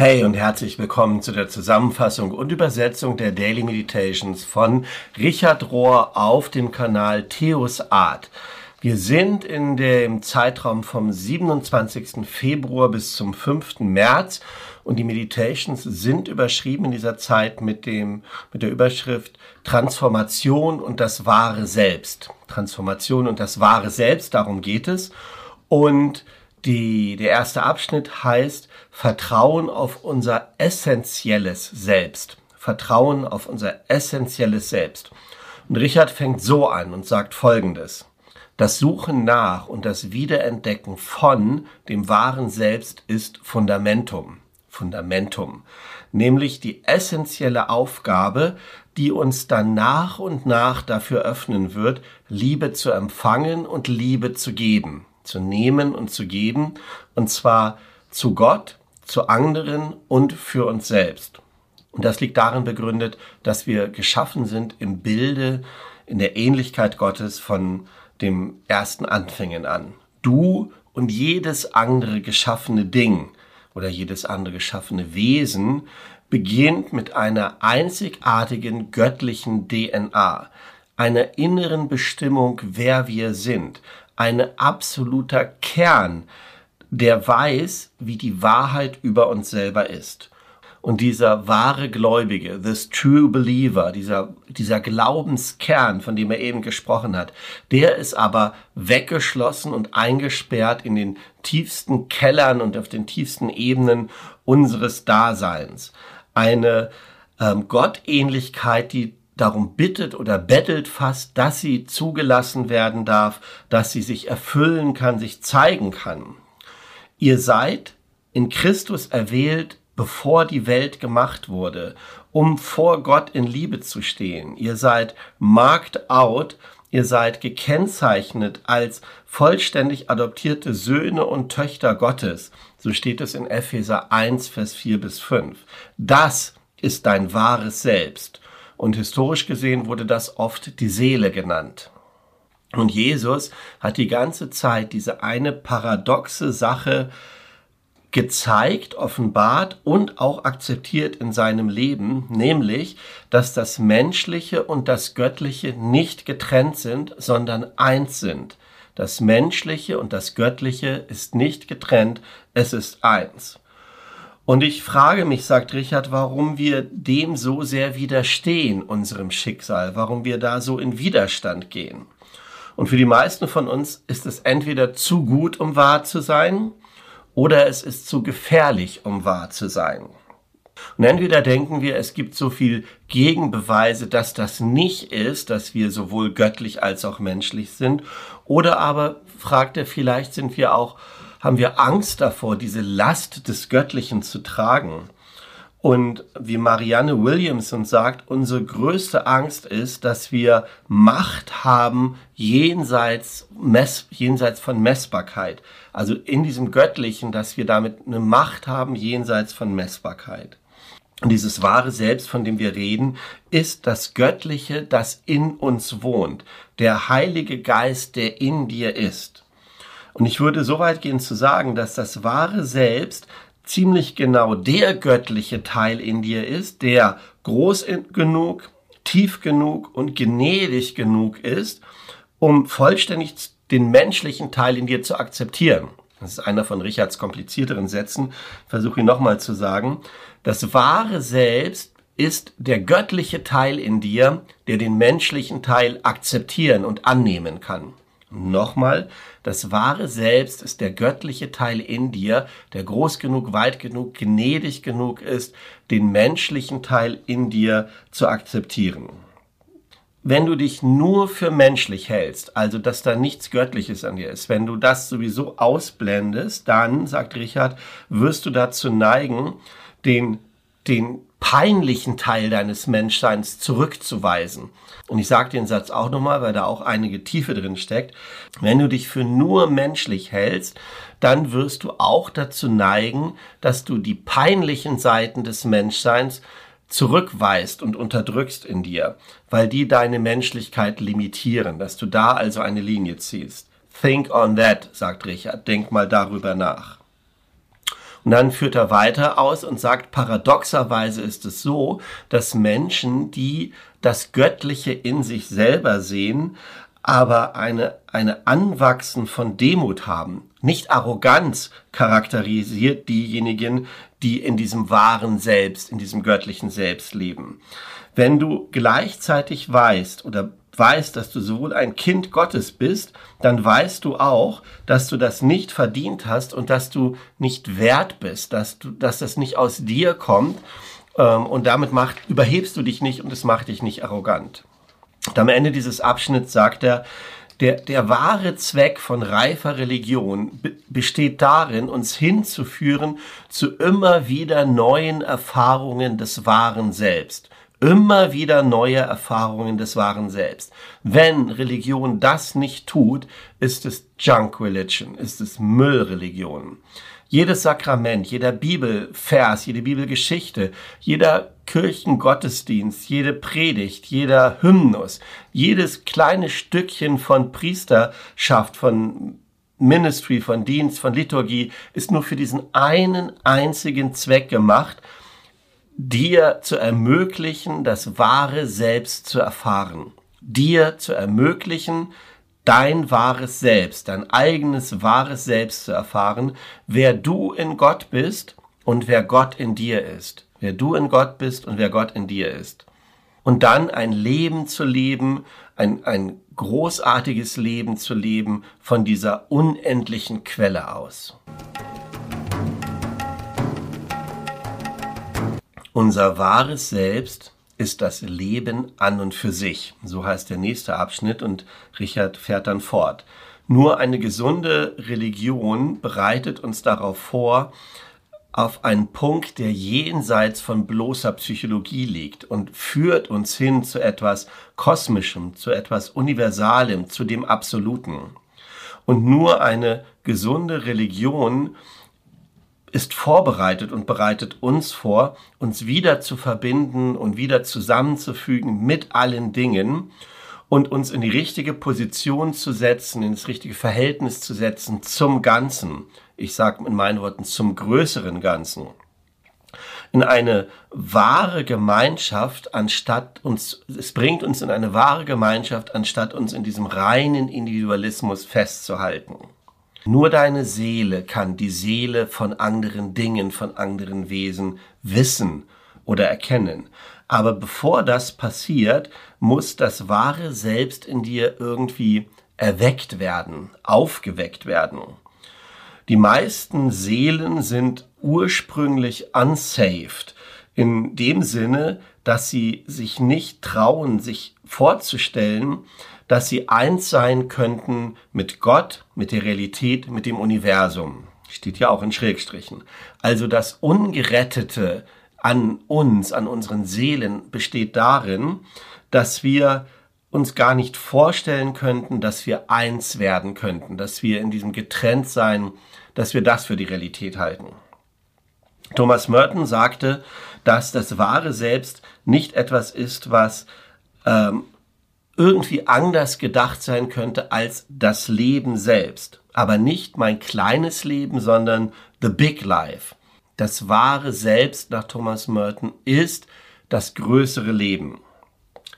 Hey und herzlich willkommen zu der Zusammenfassung und Übersetzung der Daily Meditations von Richard Rohr auf dem Kanal Theos Art. Wir sind in dem Zeitraum vom 27. Februar bis zum 5. März und die Meditations sind überschrieben in dieser Zeit mit dem, mit der Überschrift Transformation und das wahre Selbst. Transformation und das wahre Selbst, darum geht es. Und die, der erste Abschnitt heißt Vertrauen auf unser essentielles Selbst. Vertrauen auf unser essentielles Selbst. Und Richard fängt so an und sagt Folgendes. Das Suchen nach und das Wiederentdecken von dem wahren Selbst ist Fundamentum. Fundamentum. Nämlich die essentielle Aufgabe, die uns dann nach und nach dafür öffnen wird, Liebe zu empfangen und Liebe zu geben zu nehmen und zu geben, und zwar zu Gott, zu anderen und für uns selbst. Und das liegt darin begründet, dass wir geschaffen sind im Bilde, in der Ähnlichkeit Gottes von dem ersten Anfängen an. Du und jedes andere geschaffene Ding oder jedes andere geschaffene Wesen beginnt mit einer einzigartigen göttlichen DNA, einer inneren Bestimmung, wer wir sind, ein absoluter Kern, der weiß, wie die Wahrheit über uns selber ist. Und dieser wahre Gläubige, this true believer, dieser, dieser Glaubenskern, von dem er eben gesprochen hat, der ist aber weggeschlossen und eingesperrt in den tiefsten Kellern und auf den tiefsten Ebenen unseres Daseins. Eine ähm, Gottähnlichkeit, die darum bittet oder bettelt fast, dass sie zugelassen werden darf, dass sie sich erfüllen kann, sich zeigen kann. Ihr seid in Christus erwählt, bevor die Welt gemacht wurde, um vor Gott in Liebe zu stehen. Ihr seid marked out, ihr seid gekennzeichnet als vollständig adoptierte Söhne und Töchter Gottes. So steht es in Epheser 1, Vers 4 bis 5. Das ist dein wahres Selbst. Und historisch gesehen wurde das oft die Seele genannt. Und Jesus hat die ganze Zeit diese eine paradoxe Sache gezeigt, offenbart und auch akzeptiert in seinem Leben, nämlich, dass das Menschliche und das Göttliche nicht getrennt sind, sondern eins sind. Das Menschliche und das Göttliche ist nicht getrennt, es ist eins. Und ich frage mich, sagt Richard, warum wir dem so sehr widerstehen, unserem Schicksal, warum wir da so in Widerstand gehen. Und für die meisten von uns ist es entweder zu gut, um wahr zu sein, oder es ist zu gefährlich, um wahr zu sein. Und entweder denken wir, es gibt so viel Gegenbeweise, dass das nicht ist, dass wir sowohl göttlich als auch menschlich sind, oder aber fragt er, vielleicht sind wir auch haben wir Angst davor, diese Last des Göttlichen zu tragen. Und wie Marianne Williamson sagt, unsere größte Angst ist, dass wir Macht haben jenseits, Mess, jenseits von Messbarkeit. Also in diesem Göttlichen, dass wir damit eine Macht haben jenseits von Messbarkeit. Und dieses wahre Selbst, von dem wir reden, ist das Göttliche, das in uns wohnt. Der Heilige Geist, der in dir ist. Und ich würde so weit gehen zu sagen, dass das wahre Selbst ziemlich genau der göttliche Teil in dir ist, der groß genug, tief genug und gnädig genug ist, um vollständig den menschlichen Teil in dir zu akzeptieren. Das ist einer von Richards komplizierteren Sätzen. Versuche ihn nochmal zu sagen. Das wahre Selbst ist der göttliche Teil in dir, der den menschlichen Teil akzeptieren und annehmen kann. Nochmal, das wahre Selbst ist der göttliche Teil in dir, der groß genug, weit genug, gnädig genug ist, den menschlichen Teil in dir zu akzeptieren. Wenn du dich nur für menschlich hältst, also dass da nichts Göttliches an dir ist, wenn du das sowieso ausblendest, dann, sagt Richard, wirst du dazu neigen, den, den peinlichen Teil deines Menschseins zurückzuweisen. Und ich sage den Satz auch nochmal, weil da auch einige Tiefe drin steckt. Wenn du dich für nur menschlich hältst, dann wirst du auch dazu neigen, dass du die peinlichen Seiten des Menschseins zurückweist und unterdrückst in dir, weil die deine Menschlichkeit limitieren, dass du da also eine Linie ziehst. Think on that, sagt Richard, denk mal darüber nach. Und dann führt er weiter aus und sagt, paradoxerweise ist es so, dass Menschen, die das Göttliche in sich selber sehen, aber eine, eine Anwachsen von Demut haben. Nicht Arroganz charakterisiert diejenigen, die in diesem wahren Selbst, in diesem göttlichen Selbst leben. Wenn du gleichzeitig weißt oder weißt, dass du sowohl ein Kind Gottes bist, dann weißt du auch, dass du das nicht verdient hast und dass du nicht wert bist, dass du, dass das nicht aus dir kommt ähm, und damit macht, überhebst du dich nicht und es macht dich nicht arrogant. Und am Ende dieses Abschnitts sagt er, der, der wahre Zweck von reifer Religion besteht darin, uns hinzuführen zu immer wieder neuen Erfahrungen des wahren Selbst. Immer wieder neue Erfahrungen des wahren Selbst. Wenn Religion das nicht tut, ist es Junk Religion, ist es Müllreligion. Jedes Sakrament, jeder Bibelvers, jede Bibelgeschichte, jeder Kirchengottesdienst, jede Predigt, jeder Hymnus, jedes kleine Stückchen von Priesterschaft, von Ministry, von Dienst, von Liturgie ist nur für diesen einen einzigen Zweck gemacht, dir zu ermöglichen, das wahre Selbst zu erfahren. Dir zu ermöglichen, dein wahres Selbst, dein eigenes wahres Selbst zu erfahren, wer du in Gott bist und wer Gott in dir ist. Wer du in Gott bist und wer Gott in dir ist. Und dann ein Leben zu leben, ein, ein großartiges Leben zu leben von dieser unendlichen Quelle aus. Unser wahres Selbst ist das Leben an und für sich. So heißt der nächste Abschnitt und Richard fährt dann fort. Nur eine gesunde Religion bereitet uns darauf vor, auf einen Punkt, der jenseits von bloßer Psychologie liegt und führt uns hin zu etwas Kosmischem, zu etwas Universalem, zu dem Absoluten. Und nur eine gesunde Religion ist vorbereitet und bereitet uns vor, uns wieder zu verbinden und wieder zusammenzufügen mit allen Dingen und uns in die richtige Position zu setzen, ins richtige Verhältnis zu setzen zum Ganzen. Ich sage in meinen Worten zum größeren Ganzen. In eine wahre Gemeinschaft, anstatt uns, es bringt uns in eine wahre Gemeinschaft, anstatt uns in diesem reinen Individualismus festzuhalten. Nur deine Seele kann die Seele von anderen Dingen, von anderen Wesen wissen oder erkennen. Aber bevor das passiert, muss das wahre Selbst in dir irgendwie erweckt werden, aufgeweckt werden. Die meisten Seelen sind ursprünglich unsaved, in dem Sinne, dass sie sich nicht trauen, sich vorzustellen, dass sie eins sein könnten mit Gott, mit der Realität, mit dem Universum. Steht ja auch in Schrägstrichen. Also das Ungerettete an uns, an unseren Seelen besteht darin, dass wir uns gar nicht vorstellen könnten, dass wir eins werden könnten, dass wir in diesem Getrenntsein, dass wir das für die Realität halten. Thomas Merton sagte, dass das wahre Selbst nicht etwas ist, was ähm, irgendwie anders gedacht sein könnte als das Leben selbst. Aber nicht mein kleines Leben, sondern the big life. Das wahre Selbst nach Thomas Merton ist das größere Leben.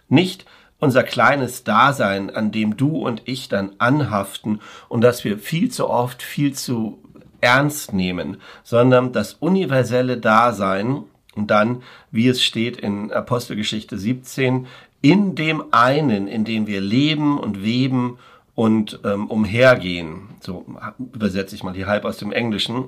Nicht unser kleines Dasein, an dem du und ich dann anhaften und das wir viel zu oft viel zu ernst nehmen, sondern das universelle Dasein und dann, wie es steht in Apostelgeschichte 17, in dem einen, in dem wir leben und weben und ähm, umhergehen. So übersetze ich mal hier halb aus dem Englischen.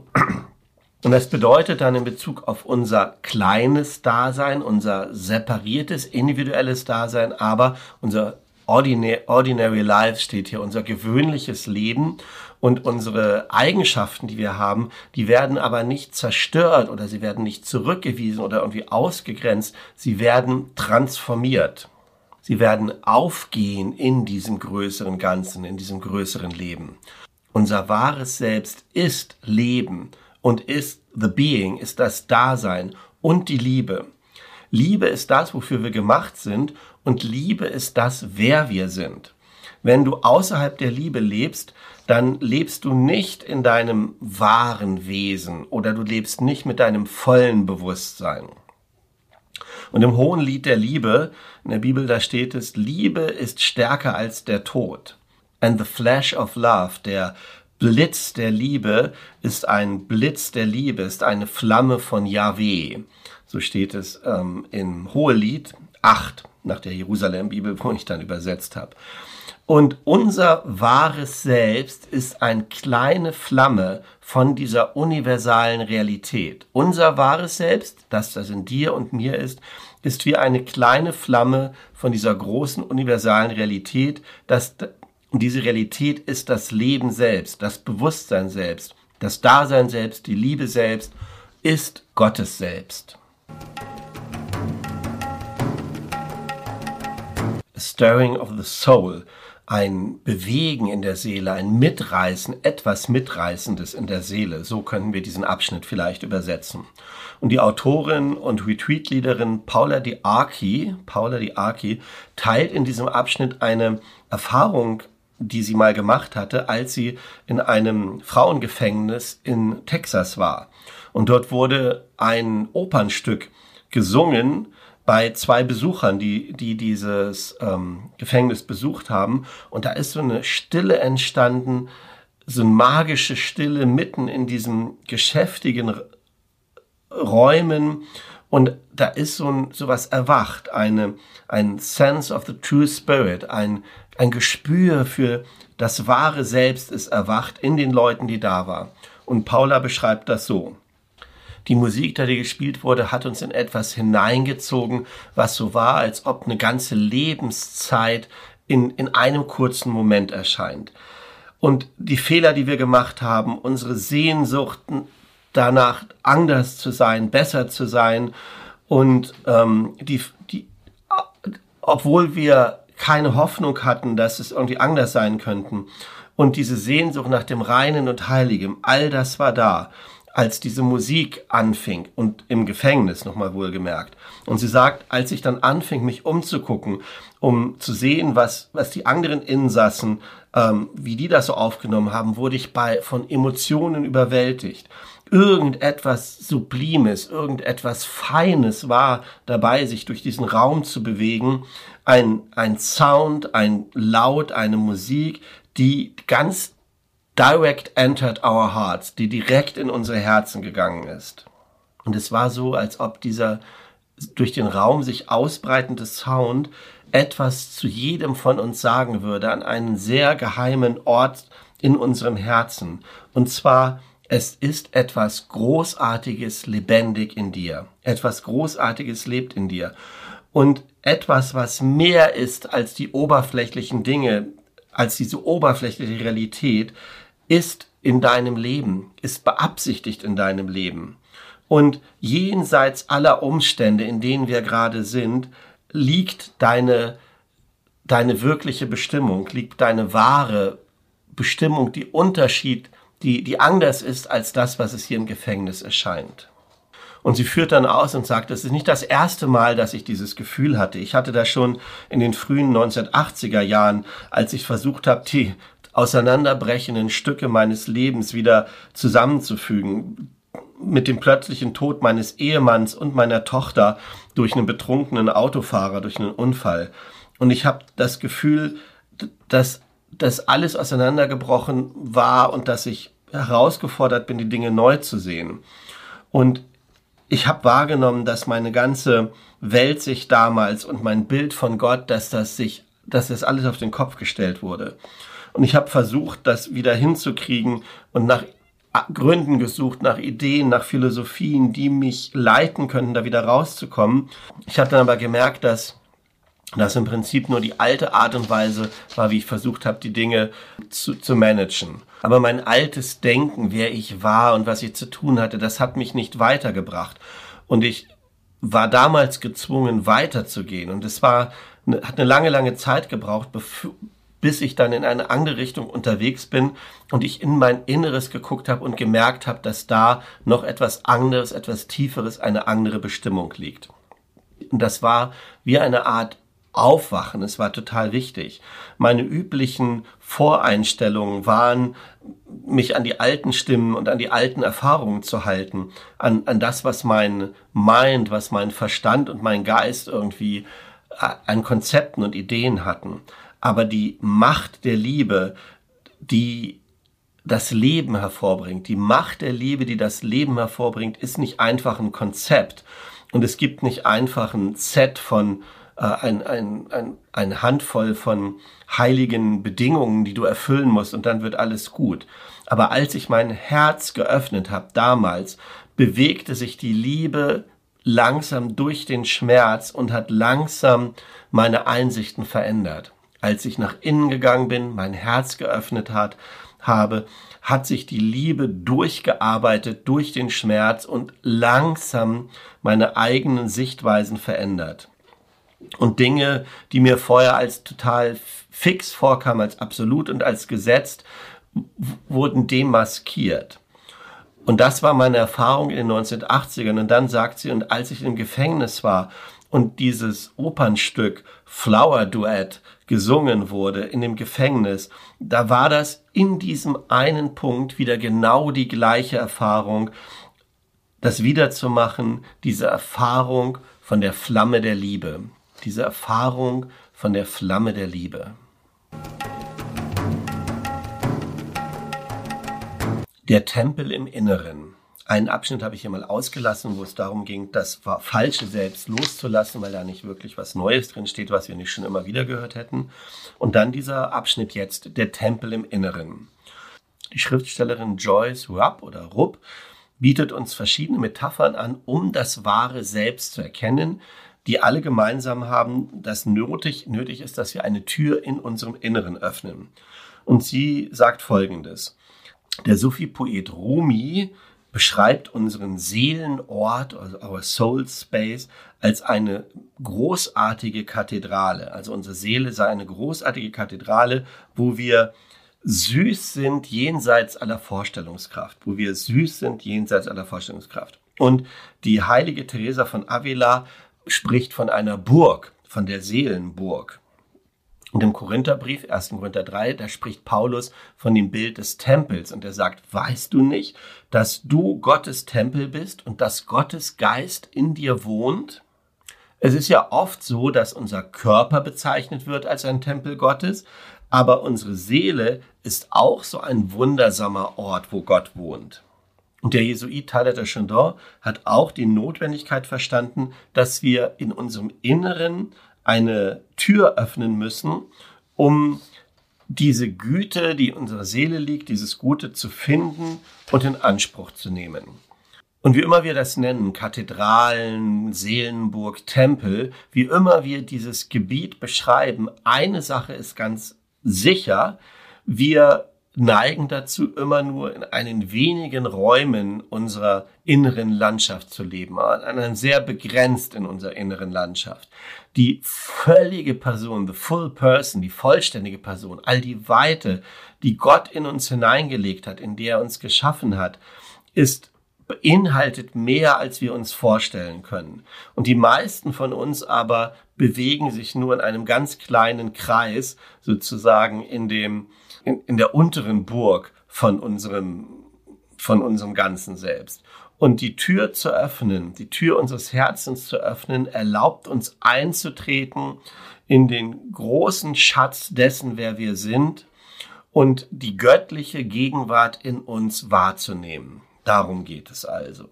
Und das bedeutet dann in Bezug auf unser kleines Dasein, unser separiertes, individuelles Dasein, aber unser Ordinary, ordinary Life steht hier, unser gewöhnliches Leben und unsere Eigenschaften, die wir haben, die werden aber nicht zerstört oder sie werden nicht zurückgewiesen oder irgendwie ausgegrenzt, sie werden transformiert. Sie werden aufgehen in diesem größeren Ganzen, in diesem größeren Leben. Unser wahres Selbst ist Leben und ist the being, ist das Dasein und die Liebe. Liebe ist das, wofür wir gemacht sind und Liebe ist das, wer wir sind. Wenn du außerhalb der Liebe lebst, dann lebst du nicht in deinem wahren Wesen oder du lebst nicht mit deinem vollen Bewusstsein. Und im hohen Lied der Liebe, in der Bibel, da steht es, Liebe ist stärker als der Tod. And the flash of love, der Blitz der Liebe ist ein Blitz der Liebe, ist eine Flamme von Yahweh. So steht es ähm, im Hohelied 8 nach der Jerusalem-Bibel, wo ich dann übersetzt habe. Und unser wahres Selbst ist eine kleine Flamme von dieser universalen Realität. Unser wahres Selbst, das das in dir und mir ist, ist wie eine kleine Flamme von dieser großen universalen Realität. Das, diese Realität ist das Leben selbst, das Bewusstsein selbst, das Dasein selbst, die Liebe selbst, ist Gottes selbst. Stirring of the soul ein Bewegen in der Seele, ein Mitreißen, etwas Mitreißendes in der Seele. So können wir diesen Abschnitt vielleicht übersetzen. Und die Autorin und Retreat-Leaderin Paula Diaki, Paula Diaki, teilt in diesem Abschnitt eine Erfahrung, die sie mal gemacht hatte, als sie in einem Frauengefängnis in Texas war. Und dort wurde ein Opernstück gesungen, bei zwei Besuchern, die, die dieses ähm, Gefängnis besucht haben. Und da ist so eine Stille entstanden, so eine magische Stille mitten in diesen geschäftigen Räumen. Und da ist so, ein, so was erwacht, eine, ein Sense of the True Spirit, ein, ein Gespür für das wahre Selbst ist erwacht in den Leuten, die da waren. Und Paula beschreibt das so. Die Musik, die gespielt wurde, hat uns in etwas hineingezogen, was so war, als ob eine ganze Lebenszeit in, in einem kurzen Moment erscheint. Und die Fehler, die wir gemacht haben, unsere Sehnsuchten danach, anders zu sein, besser zu sein und ähm, die, die, obwohl wir keine Hoffnung hatten, dass es irgendwie anders sein könnten. Und diese Sehnsucht nach dem Reinen und Heiligen, all das war da als diese Musik anfing und im Gefängnis nochmal wohlgemerkt. Und sie sagt, als ich dann anfing, mich umzugucken, um zu sehen, was, was die anderen Insassen, ähm, wie die das so aufgenommen haben, wurde ich bei, von Emotionen überwältigt. Irgendetwas Sublimes, irgendetwas Feines war dabei, sich durch diesen Raum zu bewegen. Ein, ein Sound, ein Laut, eine Musik, die ganz direct entered our hearts, die direkt in unsere Herzen gegangen ist. Und es war so, als ob dieser durch den Raum sich ausbreitende Sound etwas zu jedem von uns sagen würde, an einen sehr geheimen Ort in unserem Herzen. Und zwar, es ist etwas Großartiges lebendig in dir. Etwas Großartiges lebt in dir. Und etwas, was mehr ist als die oberflächlichen Dinge, als diese oberflächliche Realität, ist in deinem Leben, ist beabsichtigt in deinem Leben. Und jenseits aller Umstände, in denen wir gerade sind, liegt deine, deine wirkliche Bestimmung, liegt deine wahre Bestimmung, die Unterschied, die, die anders ist als das, was es hier im Gefängnis erscheint. Und sie führt dann aus und sagt, es ist nicht das erste Mal, dass ich dieses Gefühl hatte. Ich hatte das schon in den frühen 1980er Jahren, als ich versucht habe, die auseinanderbrechenden Stücke meines Lebens wieder zusammenzufügen. Mit dem plötzlichen Tod meines Ehemanns und meiner Tochter durch einen betrunkenen Autofahrer, durch einen Unfall. Und ich habe das Gefühl, dass das alles auseinandergebrochen war und dass ich herausgefordert bin, die Dinge neu zu sehen. Und ich habe wahrgenommen, dass meine ganze Welt sich damals und mein Bild von Gott, dass das sich, dass das alles auf den Kopf gestellt wurde. Und ich habe versucht, das wieder hinzukriegen und nach Gründen gesucht, nach Ideen, nach Philosophien, die mich leiten könnten, da wieder rauszukommen. Ich habe dann aber gemerkt, dass das im Prinzip nur die alte Art und Weise war, wie ich versucht habe, die Dinge zu, zu managen. Aber mein altes Denken, wer ich war und was ich zu tun hatte, das hat mich nicht weitergebracht. Und ich war damals gezwungen, weiterzugehen. Und es war, hat eine lange, lange Zeit gebraucht, bis ich dann in eine andere Richtung unterwegs bin und ich in mein Inneres geguckt habe und gemerkt habe, dass da noch etwas anderes, etwas Tieferes, eine andere Bestimmung liegt. Und das war wie eine Art aufwachen. Es war total wichtig. Meine üblichen Voreinstellungen waren, mich an die alten Stimmen und an die alten Erfahrungen zu halten, an, an das, was mein Mind, was mein Verstand und mein Geist irgendwie äh, an Konzepten und Ideen hatten. Aber die Macht der Liebe, die das Leben hervorbringt, die Macht der Liebe, die das Leben hervorbringt, ist nicht einfach ein Konzept. Und es gibt nicht einfach ein Set von äh, ein, ein, ein, eine Handvoll von heiligen Bedingungen, die du erfüllen musst und dann wird alles gut. Aber als ich mein Herz geöffnet habe damals, bewegte sich die Liebe langsam durch den Schmerz und hat langsam meine Einsichten verändert. Als ich nach innen gegangen bin, mein Herz geöffnet hat, habe, hat sich die Liebe durchgearbeitet durch den Schmerz und langsam meine eigenen Sichtweisen verändert und Dinge, die mir vorher als total fix vorkamen, als absolut und als gesetzt, wurden demaskiert. Und das war meine Erfahrung in den 1980ern. Und dann sagt sie, und als ich im Gefängnis war und dieses Opernstück Flower Duet gesungen wurde in dem Gefängnis, da war das in diesem einen Punkt wieder genau die gleiche Erfahrung, das wiederzumachen, diese Erfahrung von der Flamme der Liebe diese Erfahrung von der Flamme der Liebe. Der Tempel im Inneren. Einen Abschnitt habe ich hier mal ausgelassen, wo es darum ging, das falsche Selbst loszulassen, weil da nicht wirklich was Neues drin steht, was wir nicht schon immer wieder gehört hätten. Und dann dieser Abschnitt jetzt, der Tempel im Inneren. Die Schriftstellerin Joyce Rupp oder Rupp bietet uns verschiedene Metaphern an, um das wahre Selbst zu erkennen, die alle gemeinsam haben, dass nötig, nötig ist, dass wir eine Tür in unserem Inneren öffnen. Und sie sagt Folgendes. Der Sufi-Poet Rumi beschreibt unseren Seelenort, also our soul space, als eine großartige Kathedrale. Also unsere Seele sei eine großartige Kathedrale, wo wir süß sind jenseits aller Vorstellungskraft, wo wir süß sind jenseits aller Vorstellungskraft. Und die heilige Teresa von Avila spricht von einer Burg, von der Seelenburg. Und im Korintherbrief, 1. Korinther 3, da spricht Paulus von dem Bild des Tempels und er sagt, weißt du nicht, dass du Gottes Tempel bist und dass Gottes Geist in dir wohnt? Es ist ja oft so, dass unser Körper bezeichnet wird als ein Tempel Gottes, aber unsere Seele ist auch so ein wundersamer Ort, wo Gott wohnt. Und der Jesuit Tyler de Chandon hat auch die Notwendigkeit verstanden, dass wir in unserem Inneren eine Tür öffnen müssen, um diese Güte, die in unserer Seele liegt, dieses Gute zu finden und in Anspruch zu nehmen. Und wie immer wir das nennen, Kathedralen, Seelenburg, Tempel, wie immer wir dieses Gebiet beschreiben, eine Sache ist ganz sicher, wir neigen dazu, immer nur in einen wenigen Räumen unserer inneren Landschaft zu leben, an sehr begrenzt in unserer inneren Landschaft. Die völlige Person, the full person, die vollständige Person, all die Weite, die Gott in uns hineingelegt hat, in der er uns geschaffen hat, ist beinhaltet mehr, als wir uns vorstellen können. Und die meisten von uns aber bewegen sich nur in einem ganz kleinen Kreis, sozusagen in dem, in, in der unteren Burg von unserem, von unserem ganzen Selbst. Und die Tür zu öffnen, die Tür unseres Herzens zu öffnen, erlaubt uns einzutreten in den großen Schatz dessen, wer wir sind und die göttliche Gegenwart in uns wahrzunehmen. Darum geht es also.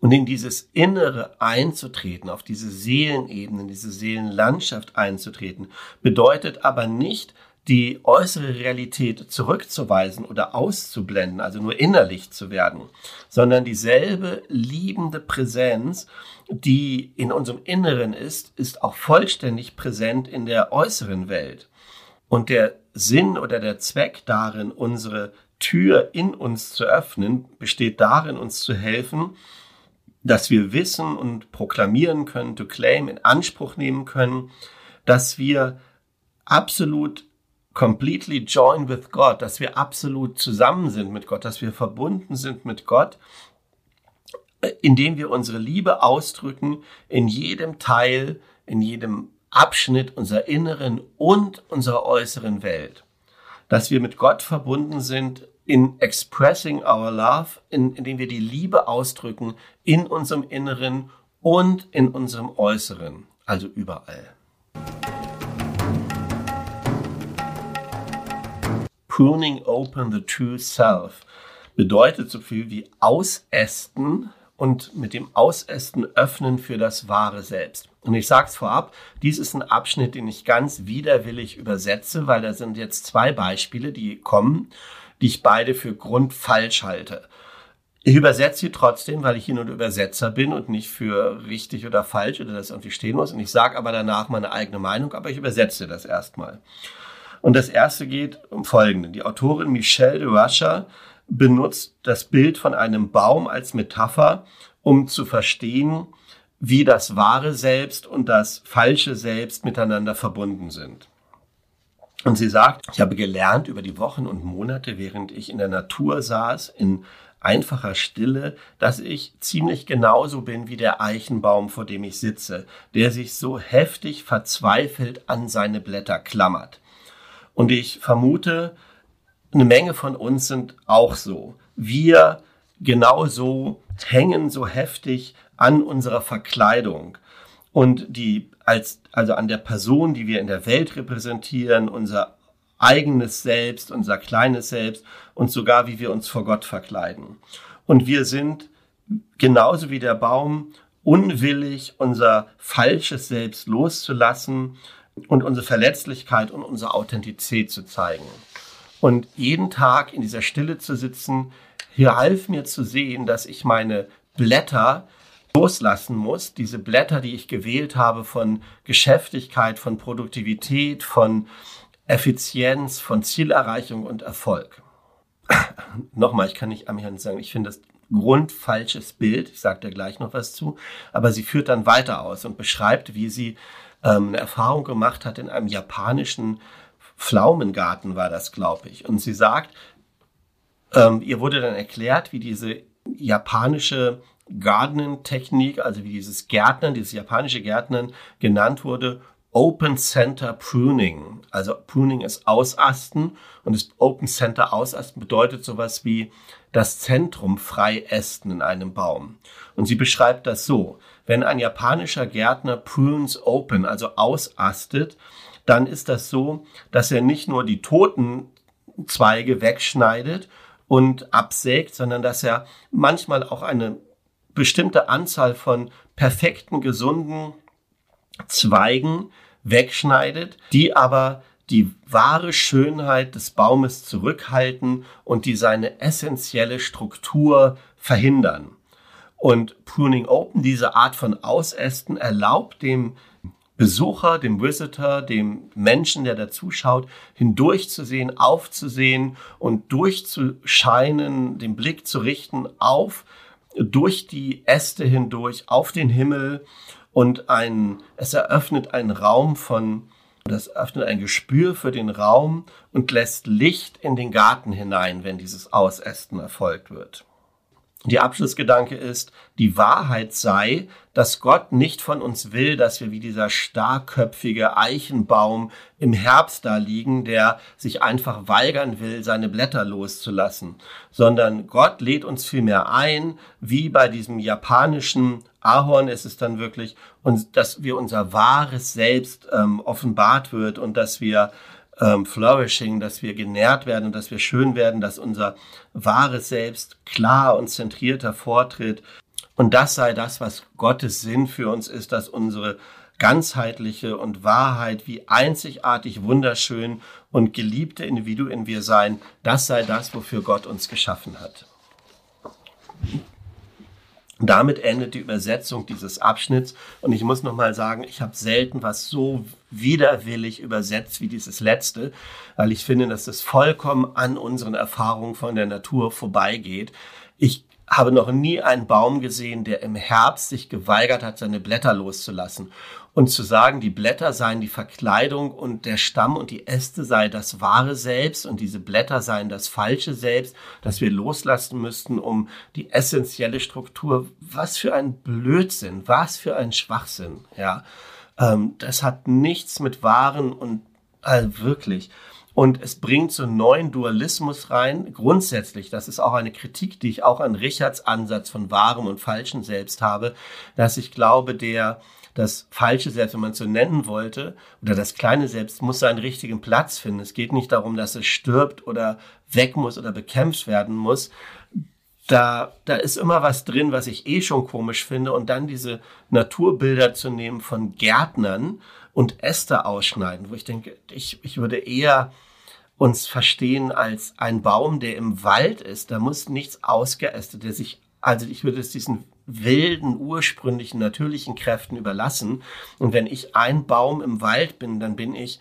Und in dieses Innere einzutreten, auf diese Seelenebene, diese Seelenlandschaft einzutreten, bedeutet aber nicht, die äußere Realität zurückzuweisen oder auszublenden, also nur innerlich zu werden, sondern dieselbe liebende Präsenz, die in unserem Inneren ist, ist auch vollständig präsent in der äußeren Welt. Und der Sinn oder der Zweck darin, unsere Tür in uns zu öffnen, besteht darin, uns zu helfen, dass wir wissen und proklamieren können, to claim, in Anspruch nehmen können, dass wir absolut completely join with God, dass wir absolut zusammen sind mit Gott, dass wir verbunden sind mit Gott, indem wir unsere Liebe ausdrücken in jedem Teil, in jedem Abschnitt unserer inneren und unserer äußeren Welt. Dass wir mit Gott verbunden sind in expressing our love, in, indem wir die Liebe ausdrücken in unserem Inneren und in unserem Äußeren, also überall. Pruning open the true self bedeutet so viel wie ausästen und mit dem Ausästen öffnen für das wahre Selbst. Und ich sage es vorab, dies ist ein Abschnitt, den ich ganz widerwillig übersetze, weil da sind jetzt zwei Beispiele, die kommen, die ich beide für grundfalsch halte. Ich übersetze sie trotzdem, weil ich hier nur Übersetzer bin und nicht für richtig oder falsch oder das irgendwie stehen muss. Und ich sage aber danach meine eigene Meinung, aber ich übersetze das erstmal. Und das erste geht um Folgende. Die Autorin Michelle de Russia benutzt das Bild von einem Baum als Metapher, um zu verstehen, wie das wahre Selbst und das falsche Selbst miteinander verbunden sind. Und sie sagt, ich habe gelernt über die Wochen und Monate, während ich in der Natur saß, in einfacher Stille, dass ich ziemlich genauso bin wie der Eichenbaum, vor dem ich sitze, der sich so heftig verzweifelt an seine Blätter klammert. Und ich vermute, eine Menge von uns sind auch so. Wir genauso hängen so heftig an unserer Verkleidung und die als also an der Person, die wir in der Welt repräsentieren, unser eigenes Selbst, unser kleines Selbst und sogar wie wir uns vor Gott verkleiden. Und wir sind genauso wie der Baum unwillig, unser falsches Selbst loszulassen und unsere Verletzlichkeit und unsere Authentizität zu zeigen. Und jeden Tag in dieser Stille zu sitzen, hier half mir zu sehen, dass ich meine Blätter loslassen muss, diese Blätter, die ich gewählt habe von Geschäftigkeit, von Produktivität, von Effizienz, von Zielerreichung und Erfolg. Nochmal, ich kann nicht am Herrn sagen, ich finde das grundfalsches Bild, ich sage da gleich noch was zu, aber sie führt dann weiter aus und beschreibt, wie sie ähm, eine Erfahrung gemacht hat in einem japanischen Pflaumengarten war das, glaube ich. Und sie sagt, ähm, ihr wurde dann erklärt, wie diese japanische Gardening-Technik, also wie dieses Gärtnern, dieses japanische Gärtnern genannt wurde, Open Center Pruning. Also Pruning ist Ausasten und das Open Center Ausasten bedeutet sowas wie das Zentrum frei ästen in einem Baum. Und sie beschreibt das so. Wenn ein japanischer Gärtner prunes open, also ausastet, dann ist das so, dass er nicht nur die toten Zweige wegschneidet und absägt, sondern dass er manchmal auch eine bestimmte Anzahl von perfekten, gesunden Zweigen wegschneidet, die aber die wahre Schönheit des Baumes zurückhalten und die seine essentielle Struktur verhindern. Und Pruning Open, diese Art von Ausästen, erlaubt dem Besucher, dem Visitor, dem Menschen, der da zuschaut, hindurchzusehen, aufzusehen und durchzuscheinen, den Blick zu richten auf, durch die Äste hindurch, auf den Himmel und ein, es eröffnet einen Raum von, das öffnet ein Gespür für den Raum und lässt Licht in den Garten hinein, wenn dieses Ausästen erfolgt wird. Die Abschlussgedanke ist, die Wahrheit sei, dass Gott nicht von uns will, dass wir wie dieser starkköpfige Eichenbaum im Herbst da liegen, der sich einfach weigern will, seine Blätter loszulassen, sondern Gott lädt uns vielmehr ein, wie bei diesem japanischen Ahorn ist es dann wirklich, dass wir unser wahres Selbst ähm, offenbart wird und dass wir ähm, flourishing, dass wir genährt werden dass wir schön werden, dass unser wahres Selbst klar und zentriert hervortritt. Und das sei das, was Gottes Sinn für uns ist, dass unsere ganzheitliche und Wahrheit, wie einzigartig, wunderschön und geliebte Individuen wir sein, das sei das, wofür Gott uns geschaffen hat. Damit endet die Übersetzung dieses Abschnitts. Und ich muss nochmal sagen, ich habe selten was so widerwillig übersetzt wie dieses letzte, weil ich finde, dass das vollkommen an unseren Erfahrungen von der Natur vorbeigeht. Ich habe noch nie einen Baum gesehen, der im Herbst sich geweigert hat, seine Blätter loszulassen und zu sagen, die Blätter seien die Verkleidung und der Stamm und die Äste sei das wahre Selbst und diese Blätter seien das falsche Selbst, das wir loslassen müssten, um die essentielle Struktur. Was für ein Blödsinn, was für ein Schwachsinn, ja. Ähm, das hat nichts mit Waren und also wirklich. Und es bringt so einen neuen Dualismus rein. Grundsätzlich, das ist auch eine Kritik, die ich auch an Richards Ansatz von wahrem und falschen Selbst habe, dass ich glaube, der das falsche Selbst, wenn man es so nennen wollte, oder das kleine Selbst muss seinen richtigen Platz finden. Es geht nicht darum, dass es stirbt oder weg muss oder bekämpft werden muss. Da, da ist immer was drin, was ich eh schon komisch finde. Und dann diese Naturbilder zu nehmen von Gärtnern und Äste ausschneiden, wo ich denke, ich, ich würde eher uns verstehen als ein Baum, der im Wald ist. Da muss nichts ausgeästet, der sich, also ich würde es diesen wilden, ursprünglichen, natürlichen Kräften überlassen. Und wenn ich ein Baum im Wald bin, dann bin ich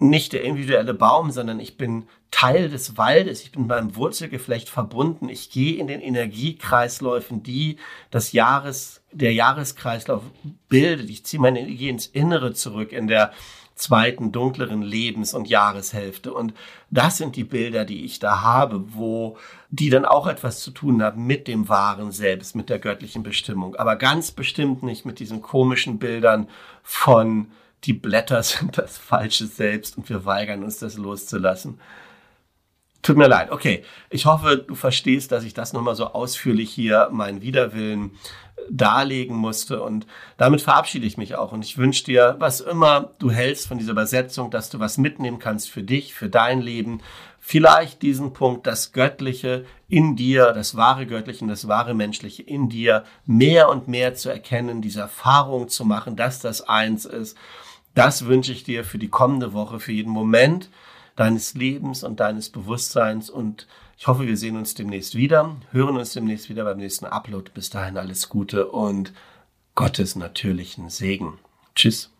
nicht der individuelle Baum, sondern ich bin Teil des Waldes, ich bin beim Wurzelgeflecht verbunden, ich gehe in den Energiekreisläufen, die das Jahres, der Jahreskreislauf bildet. Ich ziehe meine Energie ins Innere zurück in der zweiten dunkleren Lebens- und Jahreshälfte. Und das sind die Bilder, die ich da habe, wo die dann auch etwas zu tun haben mit dem wahren Selbst, mit der göttlichen Bestimmung. Aber ganz bestimmt nicht mit diesen komischen Bildern von die Blätter sind das falsche Selbst und wir weigern uns das loszulassen. Tut mir leid. Okay, ich hoffe, du verstehst, dass ich das nochmal so ausführlich hier meinen Widerwillen darlegen musste. Und damit verabschiede ich mich auch. Und ich wünsche dir, was immer du hältst von dieser Übersetzung, dass du was mitnehmen kannst für dich, für dein Leben. Vielleicht diesen Punkt, das Göttliche in dir, das wahre Göttliche und das wahre Menschliche in dir mehr und mehr zu erkennen, diese Erfahrung zu machen, dass das eins ist. Das wünsche ich dir für die kommende Woche, für jeden Moment deines Lebens und deines Bewusstseins und ich hoffe, wir sehen uns demnächst wieder, hören uns demnächst wieder beim nächsten Upload. Bis dahin alles Gute und Gottes natürlichen Segen. Tschüss.